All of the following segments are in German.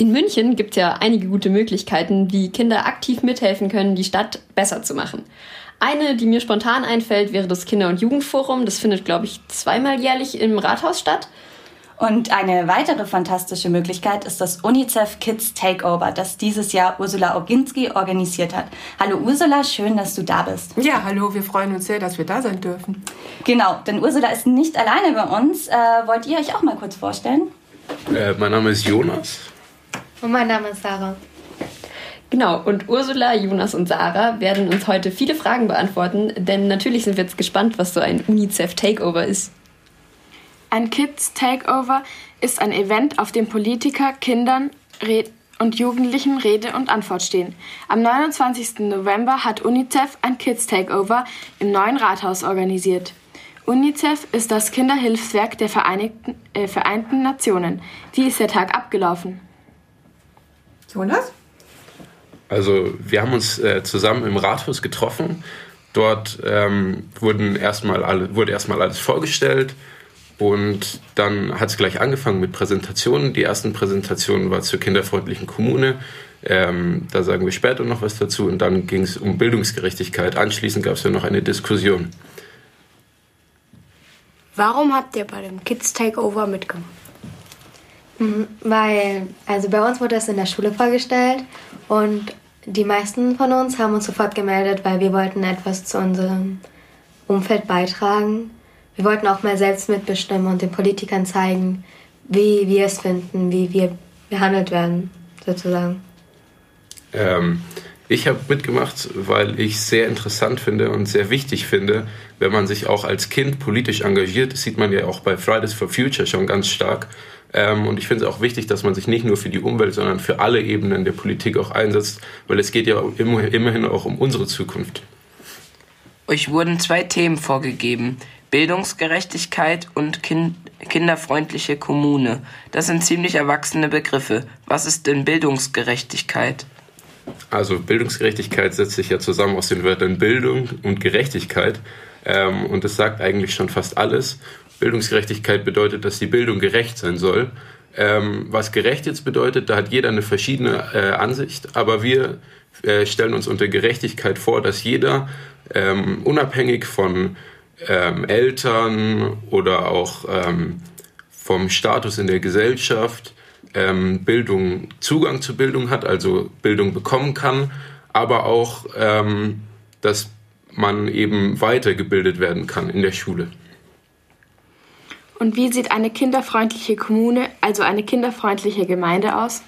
In München gibt es ja einige gute Möglichkeiten, wie Kinder aktiv mithelfen können, die Stadt besser zu machen. Eine, die mir spontan einfällt, wäre das Kinder- und Jugendforum. Das findet, glaube ich, zweimal jährlich im Rathaus statt. Und eine weitere fantastische Möglichkeit ist das UNICEF Kids Takeover, das dieses Jahr Ursula Oginski organisiert hat. Hallo Ursula, schön, dass du da bist. Ja, hallo, wir freuen uns sehr, dass wir da sein dürfen. Genau, denn Ursula ist nicht alleine bei uns. Äh, wollt ihr euch auch mal kurz vorstellen? Äh, mein Name ist Jonas. Und mein Name ist Sarah. Genau, und Ursula, Jonas und Sarah werden uns heute viele Fragen beantworten, denn natürlich sind wir jetzt gespannt, was so ein UNICEF Takeover ist. Ein Kids Takeover ist ein Event, auf dem Politiker, Kindern und Jugendlichen Rede und Antwort stehen. Am 29. November hat UNICEF ein Kids Takeover im neuen Rathaus organisiert. UNICEF ist das Kinderhilfswerk der Vereinigten, äh, Vereinten Nationen. Wie ist der Tag abgelaufen? Jonas? Also wir haben uns äh, zusammen im Rathaus getroffen. Dort ähm, wurden erstmal alle, wurde erstmal alles vorgestellt und dann hat es gleich angefangen mit Präsentationen. Die ersten Präsentationen war zur kinderfreundlichen Kommune. Ähm, da sagen wir später noch was dazu. Und dann ging es um Bildungsgerechtigkeit. Anschließend gab es ja noch eine Diskussion. Warum habt ihr bei dem Kids Takeover mitgemacht? Weil, also bei uns wurde es in der Schule vorgestellt und die meisten von uns haben uns sofort gemeldet, weil wir wollten etwas zu unserem Umfeld beitragen wir wollten auch mal selbst mitbestimmen und den Politikern zeigen, wie wir es finden, wie wir behandelt werden, sozusagen. Ähm, ich habe mitgemacht, weil ich sehr interessant finde und sehr wichtig finde, wenn man sich auch als Kind politisch engagiert. Das sieht man ja auch bei Fridays for Future schon ganz stark. Ähm, und ich finde es auch wichtig, dass man sich nicht nur für die Umwelt, sondern für alle Ebenen der Politik auch einsetzt, weil es geht ja immerhin auch um unsere Zukunft. Euch wurden zwei Themen vorgegeben. Bildungsgerechtigkeit und kind kinderfreundliche Kommune. Das sind ziemlich erwachsene Begriffe. Was ist denn Bildungsgerechtigkeit? Also Bildungsgerechtigkeit setzt sich ja zusammen aus den Wörtern Bildung und Gerechtigkeit. Ähm, und das sagt eigentlich schon fast alles. Bildungsgerechtigkeit bedeutet, dass die Bildung gerecht sein soll. Ähm, was gerecht jetzt bedeutet, da hat jeder eine verschiedene äh, Ansicht, aber wir äh, stellen uns unter Gerechtigkeit vor, dass jeder ähm, unabhängig von ähm, Eltern oder auch ähm, vom Status in der Gesellschaft ähm, Bildung, Zugang zu Bildung hat, also Bildung bekommen kann, aber auch, ähm, dass man eben weitergebildet werden kann in der Schule. Und wie sieht eine kinderfreundliche Kommune, also eine kinderfreundliche Gemeinde aus?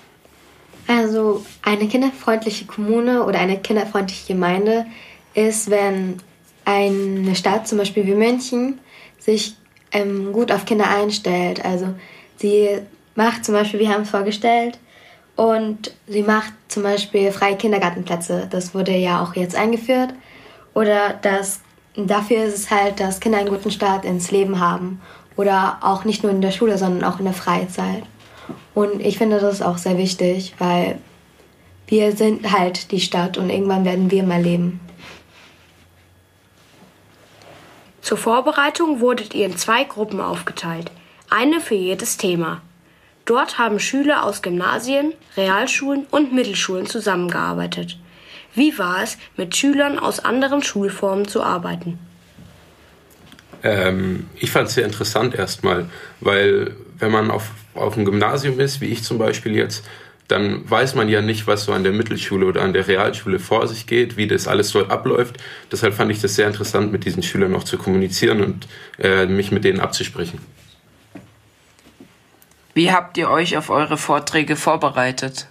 Also eine kinderfreundliche Kommune oder eine kinderfreundliche Gemeinde ist, wenn eine Stadt, zum Beispiel wie München, sich ähm, gut auf Kinder einstellt. Also sie macht zum Beispiel, wir haben es vorgestellt, und sie macht zum Beispiel freie Kindergartenplätze. Das wurde ja auch jetzt eingeführt. Oder das, dafür ist es halt, dass Kinder einen guten Start ins Leben haben. Oder auch nicht nur in der Schule, sondern auch in der Freizeit. Und ich finde das auch sehr wichtig, weil wir sind halt die Stadt und irgendwann werden wir mal leben. Zur Vorbereitung wurdet ihr in zwei Gruppen aufgeteilt, eine für jedes Thema. Dort haben Schüler aus Gymnasien, Realschulen und Mittelschulen zusammengearbeitet. Wie war es, mit Schülern aus anderen Schulformen zu arbeiten? Ähm, ich fand es sehr interessant erstmal, weil wenn man auf, auf dem Gymnasium ist, wie ich zum Beispiel jetzt, dann weiß man ja nicht, was so an der Mittelschule oder an der Realschule vor sich geht, wie das alles dort abläuft. Deshalb fand ich das sehr interessant, mit diesen Schülern noch zu kommunizieren und äh, mich mit denen abzusprechen. Wie habt ihr euch auf eure Vorträge vorbereitet?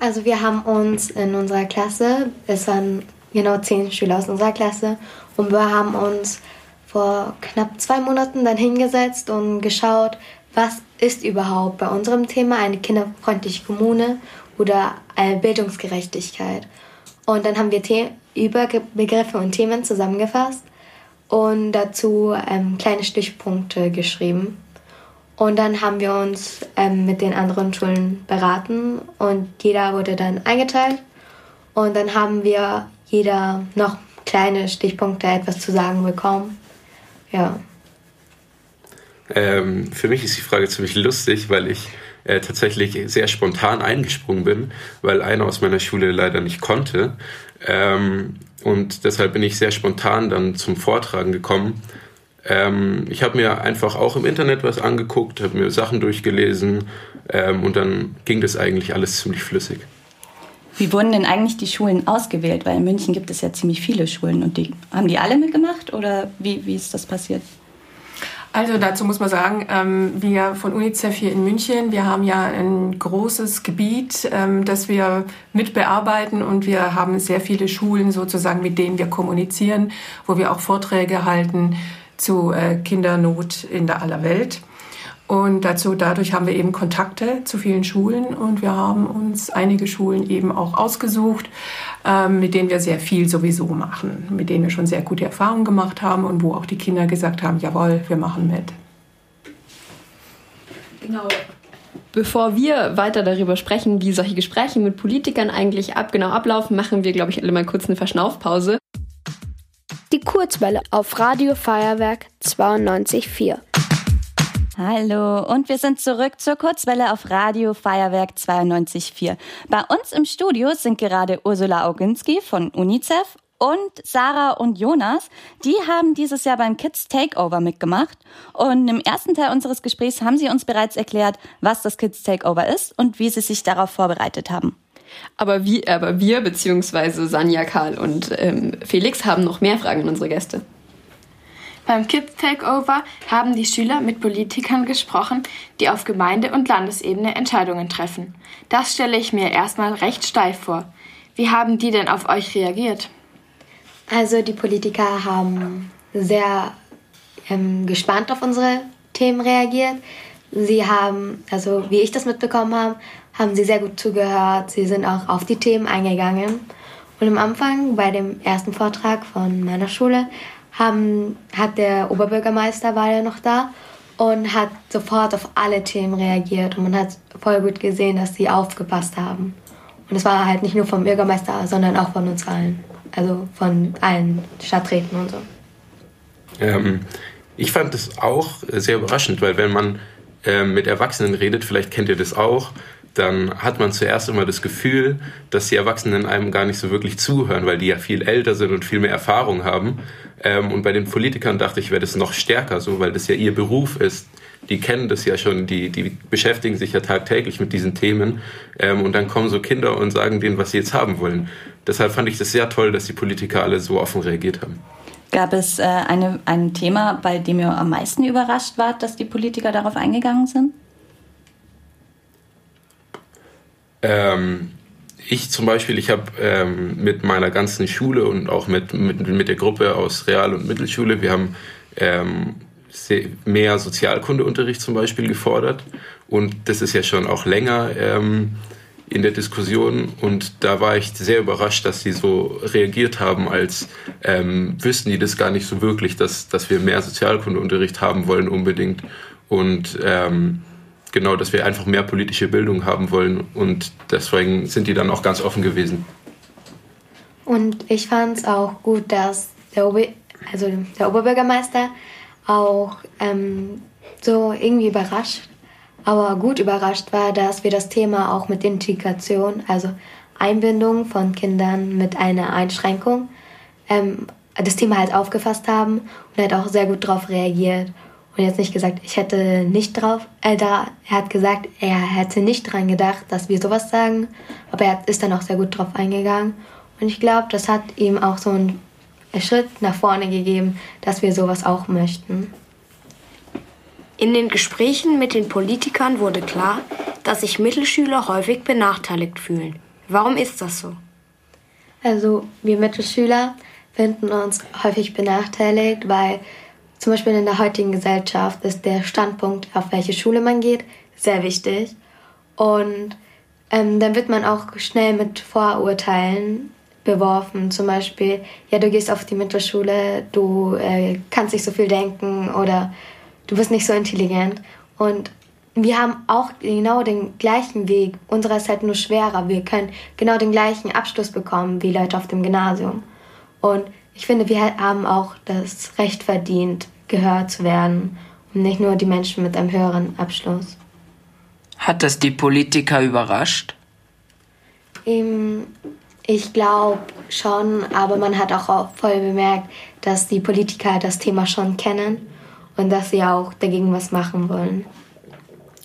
Also wir haben uns in unserer Klasse, es waren genau zehn Schüler aus unserer Klasse, und wir haben uns vor knapp zwei Monaten dann hingesetzt und geschaut, was ist überhaupt bei unserem Thema eine kinderfreundliche Kommune oder Bildungsgerechtigkeit. Und dann haben wir The Überbegriffe und Themen zusammengefasst und dazu ähm, kleine Stichpunkte geschrieben. Und dann haben wir uns ähm, mit den anderen Schulen beraten und jeder wurde dann eingeteilt. Und dann haben wir jeder noch kleine Stichpunkte etwas zu sagen bekommen. Ja. Ähm, für mich ist die Frage ziemlich lustig, weil ich äh, tatsächlich sehr spontan eingesprungen bin, weil einer aus meiner Schule leider nicht konnte. Ähm, und deshalb bin ich sehr spontan dann zum Vortragen gekommen. Ähm, ich habe mir einfach auch im Internet was angeguckt, habe mir Sachen durchgelesen ähm, und dann ging das eigentlich alles ziemlich flüssig. Wie wurden denn eigentlich die Schulen ausgewählt? Weil in München gibt es ja ziemlich viele Schulen und die haben die alle mitgemacht oder wie, wie ist das passiert? Also dazu muss man sagen, ähm, wir von UNICEF hier in München, wir haben ja ein großes Gebiet, ähm, das wir mitbearbeiten und wir haben sehr viele Schulen sozusagen, mit denen wir kommunizieren, wo wir auch Vorträge halten zu äh, Kindernot in der aller Welt. Und dazu, dadurch haben wir eben Kontakte zu vielen Schulen und wir haben uns einige Schulen eben auch ausgesucht, ähm, mit denen wir sehr viel sowieso machen, mit denen wir schon sehr gute Erfahrungen gemacht haben und wo auch die Kinder gesagt haben, jawohl, wir machen mit. Genau. Bevor wir weiter darüber sprechen, wie solche Gespräche mit Politikern eigentlich ab genau ablaufen, machen wir, glaube ich, alle mal kurz eine Verschnaufpause. Die Kurzwelle auf Radio Feuerwerk 92.4. Hallo und wir sind zurück zur Kurzwelle auf Radio Feuerwerk 92.4. Bei uns im Studio sind gerade Ursula Auginski von UNICEF und Sarah und Jonas. Die haben dieses Jahr beim Kids Takeover mitgemacht. Und im ersten Teil unseres Gesprächs haben sie uns bereits erklärt, was das Kids Takeover ist und wie sie sich darauf vorbereitet haben. Aber, wie, aber wir, beziehungsweise Sanja, Karl und ähm, Felix, haben noch mehr Fragen an unsere Gäste. Beim Kids Takeover haben die Schüler mit Politikern gesprochen, die auf Gemeinde- und Landesebene Entscheidungen treffen. Das stelle ich mir erstmal recht steif vor. Wie haben die denn auf euch reagiert? Also die Politiker haben sehr ähm, gespannt auf unsere Themen reagiert. Sie haben, also wie ich das mitbekommen habe, haben sie sehr gut zugehört. Sie sind auch auf die Themen eingegangen. Und am Anfang, bei dem ersten Vortrag von meiner Schule, haben, hat der Oberbürgermeister war ja noch da und hat sofort auf alle Themen reagiert und man hat voll gut gesehen, dass sie aufgepasst haben. Und es war halt nicht nur vom Bürgermeister, sondern auch von uns allen. Also von allen Stadträten und so. Ähm, ich fand das auch sehr überraschend, weil wenn man äh, mit Erwachsenen redet, vielleicht kennt ihr das auch, dann hat man zuerst immer das Gefühl, dass die Erwachsenen einem gar nicht so wirklich zuhören, weil die ja viel älter sind und viel mehr Erfahrung haben. Ähm, und bei den Politikern dachte ich, wäre das noch stärker so, weil das ja ihr Beruf ist. Die kennen das ja schon, die, die beschäftigen sich ja tagtäglich mit diesen Themen. Ähm, und dann kommen so Kinder und sagen denen, was sie jetzt haben wollen. Deshalb fand ich das sehr toll, dass die Politiker alle so offen reagiert haben. Gab es äh, eine, ein Thema, bei dem ihr am meisten überrascht wart, dass die Politiker darauf eingegangen sind? Ähm, ich zum Beispiel, ich habe ähm, mit meiner ganzen Schule und auch mit, mit, mit der Gruppe aus Real- und Mittelschule, wir haben ähm, mehr Sozialkundeunterricht zum Beispiel gefordert. Und das ist ja schon auch länger ähm, in der Diskussion. Und da war ich sehr überrascht, dass sie so reagiert haben, als ähm, wüssten die das gar nicht so wirklich, dass, dass wir mehr Sozialkundeunterricht haben wollen unbedingt. Und ähm, genau, dass wir einfach mehr politische Bildung haben wollen und deswegen sind die dann auch ganz offen gewesen. Und ich fand es auch gut, dass der, Ober also der Oberbürgermeister auch ähm, so irgendwie überrascht, aber gut überrascht war, dass wir das Thema auch mit Integration, also Einbindung von Kindern mit einer Einschränkung, ähm, das Thema halt aufgefasst haben und er hat auch sehr gut darauf reagiert und jetzt nicht gesagt, ich hätte nicht drauf, äh, da, er hat gesagt, er hätte nicht dran gedacht, dass wir sowas sagen, aber er ist dann auch sehr gut drauf eingegangen. Und ich glaube, das hat ihm auch so einen Schritt nach vorne gegeben, dass wir sowas auch möchten. In den Gesprächen mit den Politikern wurde klar, dass sich Mittelschüler häufig benachteiligt fühlen. Warum ist das so? Also wir Mittelschüler finden uns häufig benachteiligt, weil zum Beispiel in der heutigen Gesellschaft ist der Standpunkt, auf welche Schule man geht, sehr wichtig. Und ähm, dann wird man auch schnell mit Vorurteilen beworfen. Zum Beispiel, ja, du gehst auf die Mittelschule, du äh, kannst nicht so viel denken oder du bist nicht so intelligent. Und wir haben auch genau den gleichen Weg. Unserer ist halt nur schwerer. Wir können genau den gleichen Abschluss bekommen wie Leute auf dem Gymnasium. Und ich finde, wir haben auch das Recht verdient, gehört zu werden und nicht nur die Menschen mit einem höheren Abschluss. Hat das die Politiker überrascht? Ähm, ich glaube schon, aber man hat auch voll bemerkt, dass die Politiker das Thema schon kennen und dass sie auch dagegen was machen wollen.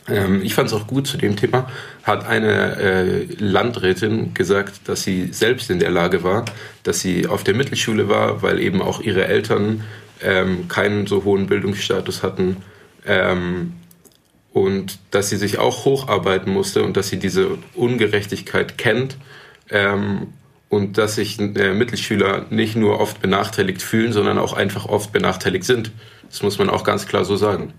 Ähm, ich fand es auch gut zu dem Thema, hat eine äh, Landrätin gesagt, dass sie selbst in der Lage war, dass sie auf der Mittelschule war, weil eben auch ihre Eltern ähm, keinen so hohen Bildungsstatus hatten ähm, und dass sie sich auch hocharbeiten musste und dass sie diese Ungerechtigkeit kennt ähm, und dass sich äh, Mittelschüler nicht nur oft benachteiligt fühlen, sondern auch einfach oft benachteiligt sind. Das muss man auch ganz klar so sagen.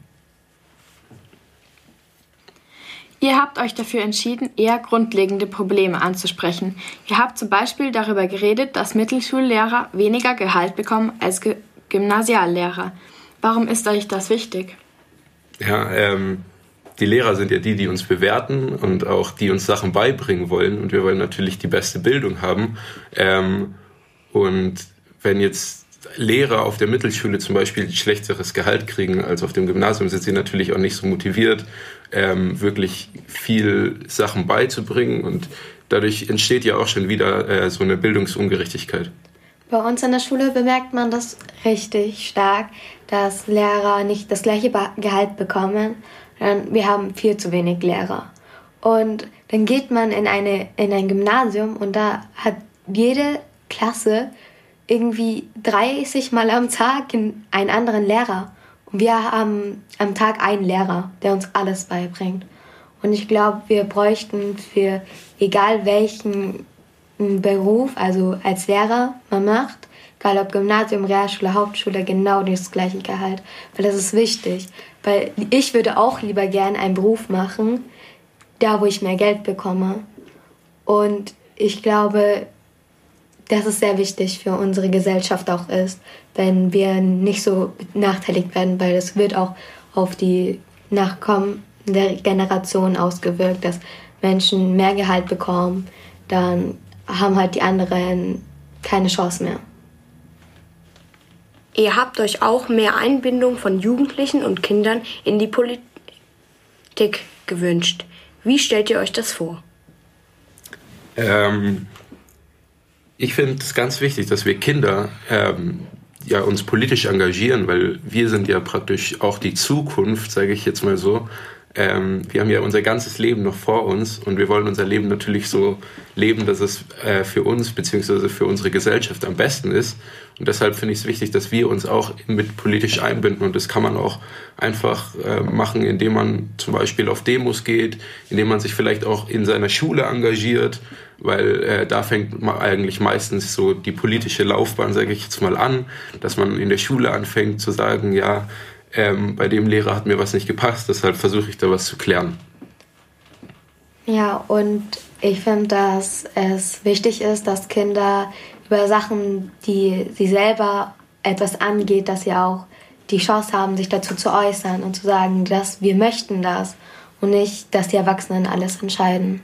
Ihr habt euch dafür entschieden, eher grundlegende Probleme anzusprechen. Ihr habt zum Beispiel darüber geredet, dass Mittelschullehrer weniger Gehalt bekommen als Ge Gymnasiallehrer. Warum ist euch das wichtig? Ja, ähm, die Lehrer sind ja die, die uns bewerten und auch die uns Sachen beibringen wollen. Und wir wollen natürlich die beste Bildung haben. Ähm, und wenn jetzt Lehrer auf der Mittelschule zum Beispiel schlechteres Gehalt kriegen als auf dem Gymnasium, sind sie natürlich auch nicht so motiviert, ähm, wirklich viel Sachen beizubringen. Und dadurch entsteht ja auch schon wieder äh, so eine Bildungsungerechtigkeit. Bei uns in der Schule bemerkt man das richtig stark, dass Lehrer nicht das gleiche Gehalt bekommen. Wir haben viel zu wenig Lehrer. Und dann geht man in, eine, in ein Gymnasium und da hat jede Klasse irgendwie 30 Mal am Tag einen anderen Lehrer. Und wir haben am Tag einen Lehrer, der uns alles beibringt. Und ich glaube, wir bräuchten für egal welchen Beruf, also als Lehrer man macht, egal ob Gymnasium, Realschule, Hauptschule, genau das gleiche Gehalt. Weil das ist wichtig. Weil ich würde auch lieber gern einen Beruf machen, da wo ich mehr Geld bekomme. Und ich glaube, dass es sehr wichtig für unsere Gesellschaft auch ist, wenn wir nicht so benachteiligt werden, weil es wird auch auf die nachkommende Generation ausgewirkt, dass Menschen mehr Gehalt bekommen, dann haben halt die anderen keine Chance mehr. Ihr habt euch auch mehr Einbindung von Jugendlichen und Kindern in die Politik gewünscht. Wie stellt ihr euch das vor? Ähm, ich finde es ganz wichtig, dass wir Kinder ähm, ja, uns politisch engagieren, weil wir sind ja praktisch auch die Zukunft, sage ich jetzt mal so. Ähm, wir haben ja unser ganzes Leben noch vor uns und wir wollen unser Leben natürlich so leben, dass es äh, für uns bzw. für unsere Gesellschaft am besten ist. Und deshalb finde ich es wichtig, dass wir uns auch mit politisch einbinden. Und das kann man auch einfach äh, machen, indem man zum Beispiel auf Demos geht, indem man sich vielleicht auch in seiner Schule engagiert, weil äh, da fängt man eigentlich meistens so die politische Laufbahn, sage ich jetzt mal, an, dass man in der Schule anfängt zu sagen, ja, ähm, bei dem Lehrer hat mir was nicht gepasst, deshalb versuche ich da was zu klären. Ja, und ich finde, dass es wichtig ist, dass Kinder über Sachen, die sie selber etwas angeht, dass sie auch die Chance haben, sich dazu zu äußern und zu sagen, dass wir möchten das und nicht, dass die Erwachsenen alles entscheiden.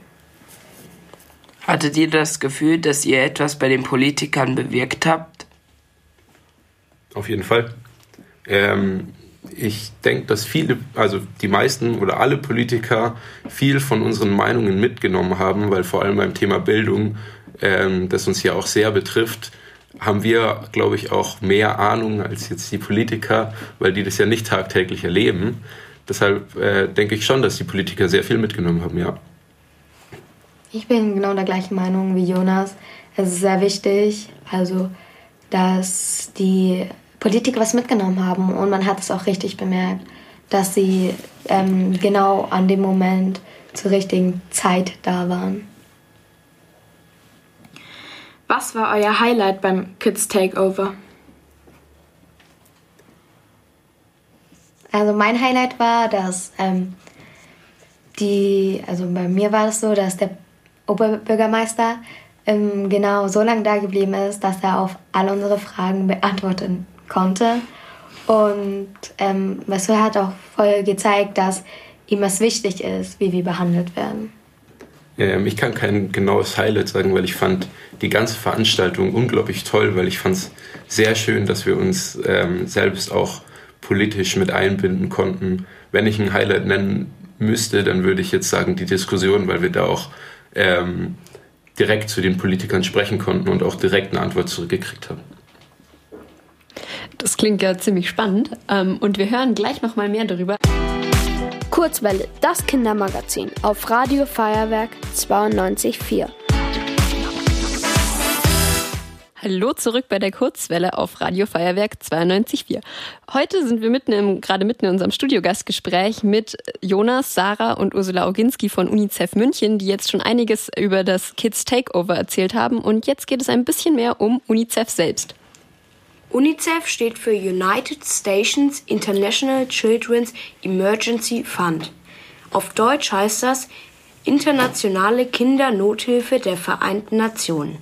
Hattet ihr das Gefühl, dass ihr etwas bei den Politikern bewirkt habt? Auf jeden Fall. Ähm, ich denke, dass viele, also die meisten oder alle Politiker viel von unseren Meinungen mitgenommen haben, weil vor allem beim Thema Bildung, ähm, das uns ja auch sehr betrifft, haben wir, glaube ich, auch mehr Ahnung als jetzt die Politiker, weil die das ja nicht tagtäglich erleben. Deshalb äh, denke ich schon, dass die Politiker sehr viel mitgenommen haben, ja. Ich bin genau der gleichen Meinung wie Jonas. Es ist sehr wichtig, also dass die Politiker was mitgenommen haben und man hat es auch richtig bemerkt, dass sie ähm, genau an dem Moment zur richtigen Zeit da waren. Was war euer Highlight beim Kids Takeover? Also mein Highlight war, dass ähm, die, also bei mir war es so, dass der Oberbürgermeister ähm, genau so lange da geblieben ist, dass er auf alle unsere Fragen beantworten konnte. Und ähm, Masur hat auch voll gezeigt, dass ihm es wichtig ist, wie wir behandelt werden. Ähm, ich kann kein genaues Highlight sagen, weil ich fand die ganze Veranstaltung unglaublich toll, weil ich fand es sehr schön, dass wir uns ähm, selbst auch politisch mit einbinden konnten. Wenn ich ein Highlight nennen müsste, dann würde ich jetzt sagen, die Diskussion, weil wir da auch ähm, direkt zu den Politikern sprechen konnten und auch direkt eine Antwort zurückgekriegt haben. Das klingt ja ziemlich spannend ähm, und wir hören gleich noch mal mehr darüber. Kurzwelle, das Kindermagazin auf Radio Feuerwerk 92.4. Hallo zurück bei der Kurzwelle auf Radio Feuerwerk 92.4. Heute sind wir mitten im, gerade mitten in unserem Studiogastgespräch mit Jonas, Sarah und Ursula Oginski von UNICEF München, die jetzt schon einiges über das Kids Takeover erzählt haben. Und jetzt geht es ein bisschen mehr um UNICEF selbst. UNICEF steht für United Stations International Children's Emergency Fund. Auf Deutsch heißt das Internationale Kindernothilfe der Vereinten Nationen.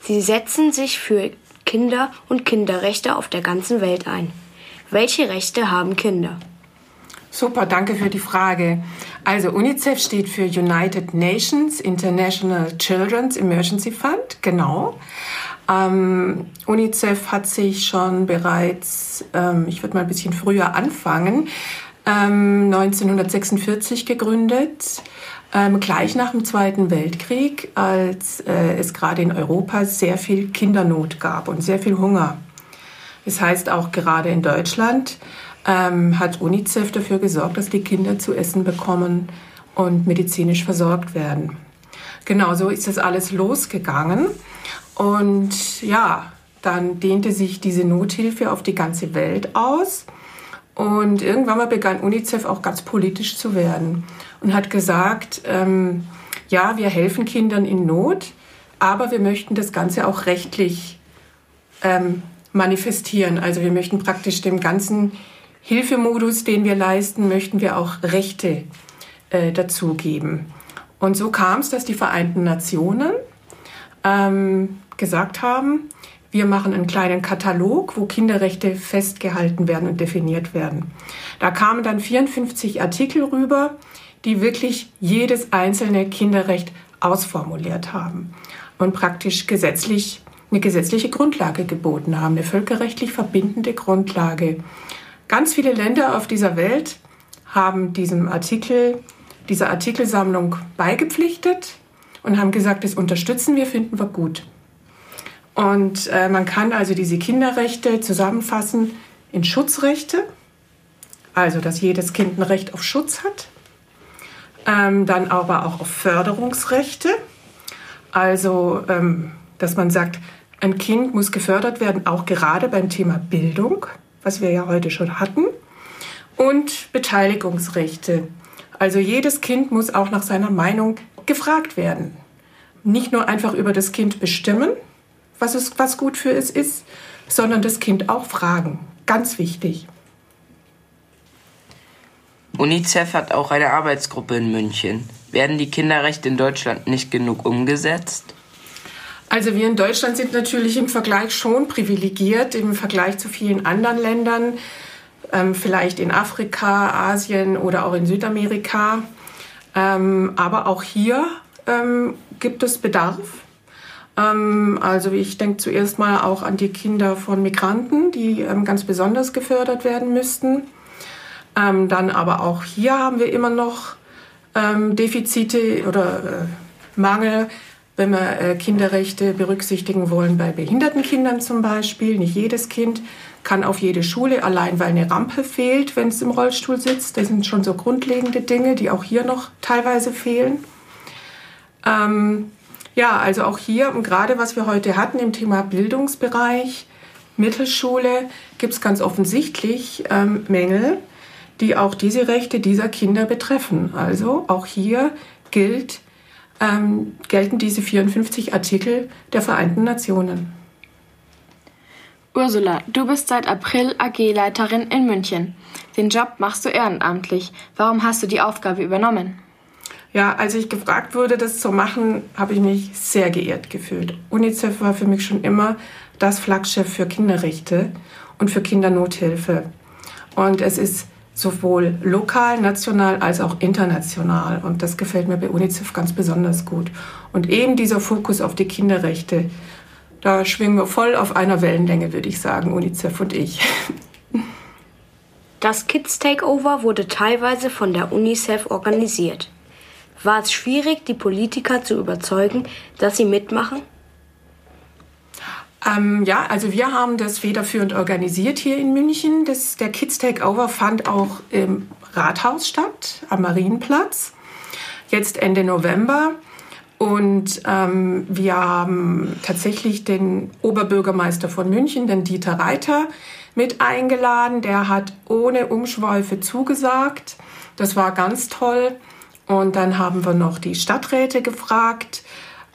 Sie setzen sich für Kinder und Kinderrechte auf der ganzen Welt ein. Welche Rechte haben Kinder? Super, danke für die Frage. Also UNICEF steht für United Nations International Children's Emergency Fund, genau. Ähm, UNICEF hat sich schon bereits, ähm, ich würde mal ein bisschen früher anfangen, ähm, 1946 gegründet ähm, gleich nach dem Zweiten Weltkrieg, als äh, es gerade in Europa sehr viel Kindernot gab und sehr viel Hunger. Das heißt, auch gerade in Deutschland ähm, hat UNICEF dafür gesorgt, dass die Kinder zu essen bekommen und medizinisch versorgt werden. Genau so ist das alles losgegangen. Und ja, dann dehnte sich diese Nothilfe auf die ganze Welt aus. Und irgendwann mal begann UNICEF auch ganz politisch zu werden und hat gesagt, ähm, ja, wir helfen Kindern in Not, aber wir möchten das Ganze auch rechtlich ähm, manifestieren. Also wir möchten praktisch dem ganzen Hilfemodus, den wir leisten, möchten wir auch Rechte äh, dazugeben. Und so kam es, dass die Vereinten Nationen ähm, gesagt haben, wir machen einen kleinen Katalog, wo Kinderrechte festgehalten werden und definiert werden. Da kamen dann 54 Artikel rüber, die wirklich jedes einzelne Kinderrecht ausformuliert haben und praktisch gesetzlich eine gesetzliche Grundlage geboten haben, eine völkerrechtlich verbindende Grundlage. Ganz viele Länder auf dieser Welt haben diesem Artikel, dieser Artikelsammlung beigepflichtet und haben gesagt, das unterstützen wir, finden wir gut. Und äh, man kann also diese Kinderrechte zusammenfassen in Schutzrechte, also dass jedes Kind ein Recht auf Schutz hat, ähm, dann aber auch auf Förderungsrechte. Also, ähm, dass man sagt, ein Kind muss gefördert werden, auch gerade beim Thema Bildung, was wir ja heute schon hatten. Und Beteiligungsrechte. Also jedes Kind muss auch nach seiner Meinung gefragt werden. Nicht nur einfach über das Kind bestimmen, was, es, was gut für es ist, sondern das Kind auch fragen. Ganz wichtig. UNICEF hat auch eine Arbeitsgruppe in München. Werden die Kinderrechte in Deutschland nicht genug umgesetzt? Also wir in Deutschland sind natürlich im Vergleich schon privilegiert im Vergleich zu vielen anderen Ländern, ähm, vielleicht in Afrika, Asien oder auch in Südamerika. Ähm, aber auch hier ähm, gibt es Bedarf. Ähm, also ich denke zuerst mal auch an die Kinder von Migranten, die ähm, ganz besonders gefördert werden müssten. Ähm, dann aber auch hier haben wir immer noch Defizite oder äh, Mangel, wenn wir äh, Kinderrechte berücksichtigen wollen bei behinderten Kindern zum Beispiel. Nicht jedes Kind kann auf jede Schule, allein weil eine Rampe fehlt, wenn es im Rollstuhl sitzt. Das sind schon so grundlegende Dinge, die auch hier noch teilweise fehlen. Ähm, ja, also auch hier, und gerade was wir heute hatten im Thema Bildungsbereich, Mittelschule, gibt es ganz offensichtlich ähm, Mängel die auch diese Rechte dieser Kinder betreffen. Also auch hier gilt, ähm, gelten diese 54 Artikel der Vereinten Nationen. Ursula, du bist seit April AG-Leiterin in München. Den Job machst du ehrenamtlich. Warum hast du die Aufgabe übernommen? Ja, als ich gefragt wurde, das zu machen, habe ich mich sehr geehrt gefühlt. UNICEF war für mich schon immer das Flaggschiff für Kinderrechte und für Kindernothilfe. Und es ist sowohl lokal, national als auch international. Und das gefällt mir bei UNICEF ganz besonders gut. Und eben dieser Fokus auf die Kinderrechte, da schwingen wir voll auf einer Wellenlänge, würde ich sagen, UNICEF und ich. Das Kids Takeover wurde teilweise von der UNICEF organisiert. War es schwierig, die Politiker zu überzeugen, dass sie mitmachen? Ähm, ja, also wir haben das federführend organisiert hier in München. Das, der Kids Takeover fand auch im Rathaus statt, am Marienplatz, jetzt Ende November. Und ähm, wir haben tatsächlich den Oberbürgermeister von München, den Dieter Reiter, mit eingeladen. Der hat ohne Umschweife zugesagt. Das war ganz toll. Und dann haben wir noch die Stadträte gefragt.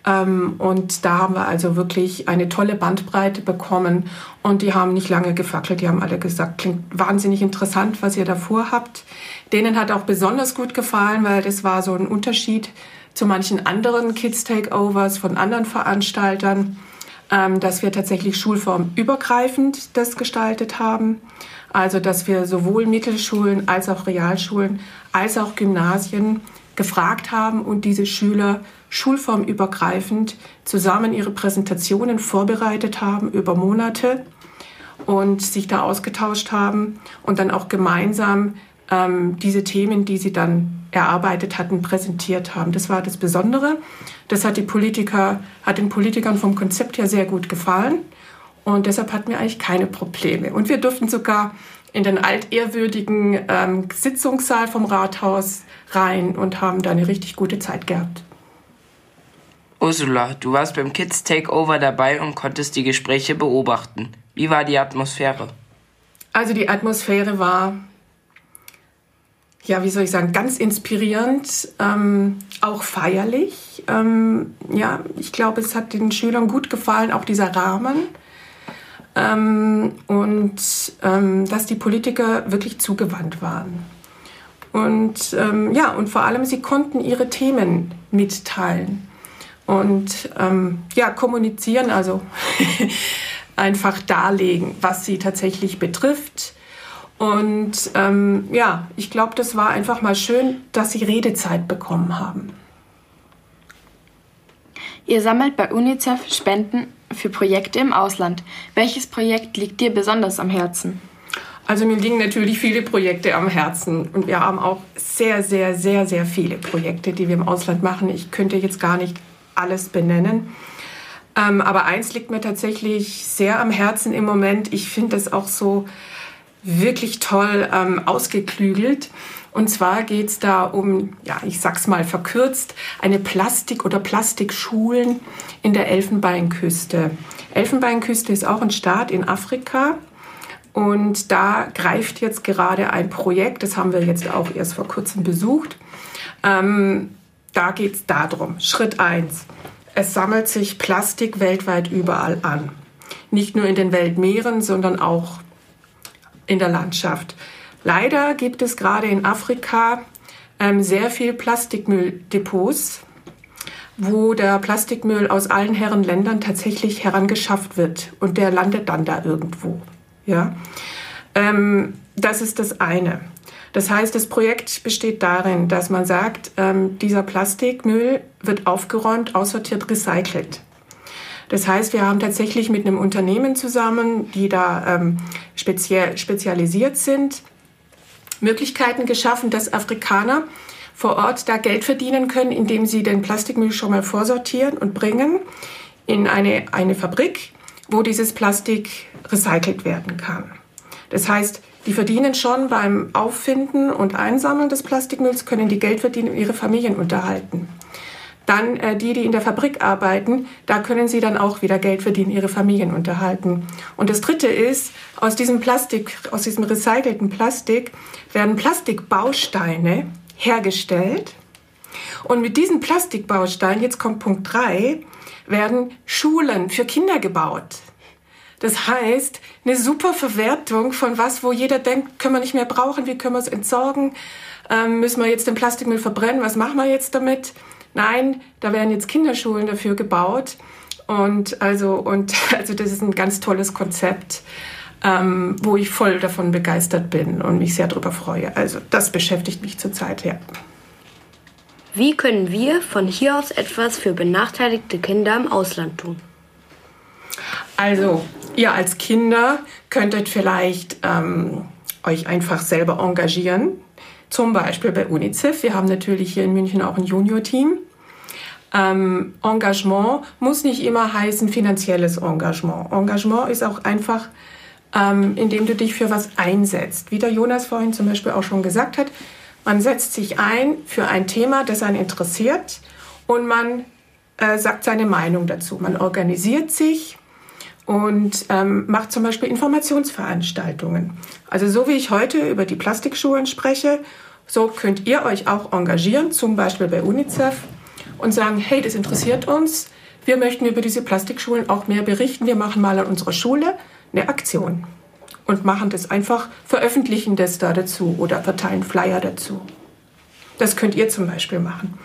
Ähm, und da haben wir also wirklich eine tolle Bandbreite bekommen. Und die haben nicht lange gefackelt. Die haben alle gesagt, klingt wahnsinnig interessant, was ihr davor habt. Denen hat auch besonders gut gefallen, weil das war so ein Unterschied zu manchen anderen Kids Takeovers von anderen Veranstaltern, ähm, dass wir tatsächlich schulformübergreifend das gestaltet haben. Also, dass wir sowohl Mittelschulen als auch Realschulen als auch Gymnasien gefragt haben und diese Schüler schulformübergreifend zusammen ihre Präsentationen vorbereitet haben über Monate und sich da ausgetauscht haben und dann auch gemeinsam ähm, diese Themen, die sie dann erarbeitet hatten, präsentiert haben. Das war das Besondere. Das hat die Politiker, hat den Politikern vom Konzept her sehr gut gefallen. Und deshalb hatten wir eigentlich keine Probleme. Und wir durften sogar in den altehrwürdigen ähm, Sitzungssaal vom Rathaus rein und haben da eine richtig gute Zeit gehabt. Ursula, du warst beim Kids Takeover dabei und konntest die Gespräche beobachten. Wie war die Atmosphäre? Also die Atmosphäre war ja, wie soll ich sagen, ganz inspirierend, ähm, auch feierlich. Ähm, ja, ich glaube, es hat den Schülern gut gefallen, auch dieser Rahmen. Ähm, und ähm, dass die Politiker wirklich zugewandt waren. Und ähm, ja, und vor allem, sie konnten ihre Themen mitteilen und ähm, ja, kommunizieren, also einfach darlegen, was sie tatsächlich betrifft und ähm, ja, ich glaube, das war einfach mal schön, dass sie Redezeit bekommen haben. Ihr sammelt bei UNICEF Spenden für Projekte im Ausland. Welches Projekt liegt dir besonders am Herzen? Also mir liegen natürlich viele Projekte am Herzen und wir haben auch sehr, sehr, sehr, sehr viele Projekte, die wir im Ausland machen. Ich könnte jetzt gar nicht alles benennen. Ähm, aber eins liegt mir tatsächlich sehr am Herzen im Moment. Ich finde es auch so wirklich toll ähm, ausgeklügelt. Und zwar geht es da um, ja, ich sag's mal verkürzt, eine Plastik- oder Plastikschulen in der Elfenbeinküste. Elfenbeinküste ist auch ein Staat in Afrika. Und da greift jetzt gerade ein Projekt, das haben wir jetzt auch erst vor kurzem besucht. Ähm, da geht es darum, Schritt 1. Es sammelt sich Plastik weltweit überall an. Nicht nur in den Weltmeeren, sondern auch in der Landschaft. Leider gibt es gerade in Afrika ähm, sehr viel Plastikmülldepots, wo der Plastikmüll aus allen Herren Ländern tatsächlich herangeschafft wird und der landet dann da irgendwo. Ja? Ähm, das ist das eine. Das heißt, das Projekt besteht darin, dass man sagt, ähm, dieser Plastikmüll wird aufgeräumt, aussortiert, recycelt. Das heißt, wir haben tatsächlich mit einem Unternehmen zusammen, die da ähm, speziell, spezialisiert sind, Möglichkeiten geschaffen, dass Afrikaner vor Ort da Geld verdienen können, indem sie den Plastikmüll schon mal vorsortieren und bringen in eine, eine Fabrik, wo dieses Plastik recycelt werden kann. Das heißt, die verdienen schon beim Auffinden und Einsammeln des Plastikmülls, können die Geld verdienen und ihre Familien unterhalten. Dann äh, die, die in der Fabrik arbeiten, da können sie dann auch wieder Geld verdienen, ihre Familien unterhalten. Und das Dritte ist, aus diesem Plastik, aus diesem recycelten Plastik werden Plastikbausteine hergestellt. Und mit diesen Plastikbausteinen, jetzt kommt Punkt 3, werden Schulen für Kinder gebaut. Das heißt, eine super Verwertung von was, wo jeder denkt, können wir nicht mehr brauchen, wie können wir es entsorgen, ähm, müssen wir jetzt den Plastikmüll verbrennen, was machen wir jetzt damit? Nein, da werden jetzt Kinderschulen dafür gebaut. Und also, und also das ist ein ganz tolles Konzept, ähm, wo ich voll davon begeistert bin und mich sehr darüber freue. Also das beschäftigt mich zurzeit, ja. Wie können wir von hier aus etwas für benachteiligte Kinder im Ausland tun? Also, ihr als Kinder könntet vielleicht ähm, euch einfach selber engagieren. Zum Beispiel bei UNICEF. Wir haben natürlich hier in München auch ein Junior-Team. Ähm, Engagement muss nicht immer heißen finanzielles Engagement. Engagement ist auch einfach, ähm, indem du dich für was einsetzt. Wie der Jonas vorhin zum Beispiel auch schon gesagt hat, man setzt sich ein für ein Thema, das einen interessiert und man äh, sagt seine Meinung dazu. Man organisiert sich und ähm, macht zum Beispiel Informationsveranstaltungen. Also so wie ich heute über die Plastikschulen spreche, so könnt ihr euch auch engagieren, zum Beispiel bei UNICEF und sagen, hey, das interessiert uns. Wir möchten über diese Plastikschulen auch mehr berichten. Wir machen mal an unserer Schule eine Aktion und machen das einfach, veröffentlichen das da dazu oder verteilen Flyer dazu. Das könnt ihr zum Beispiel machen.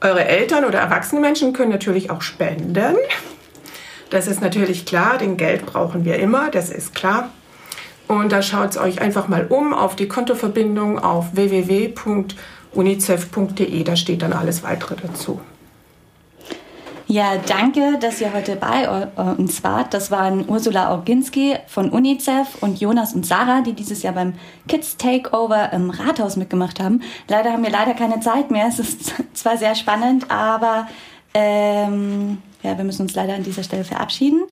Eure Eltern oder erwachsene Menschen können natürlich auch spenden. Das ist natürlich klar, denn Geld brauchen wir immer, das ist klar. Und da schaut es euch einfach mal um auf die Kontoverbindung auf www.unicef.de, da steht dann alles weitere dazu. Ja, danke, dass ihr heute bei uns wart. Das waren Ursula Orginski von UNICEF und Jonas und Sarah, die dieses Jahr beim Kids Takeover im Rathaus mitgemacht haben. Leider haben wir leider keine Zeit mehr. Es ist zwar sehr spannend, aber ähm, ja, wir müssen uns leider an dieser Stelle verabschieden.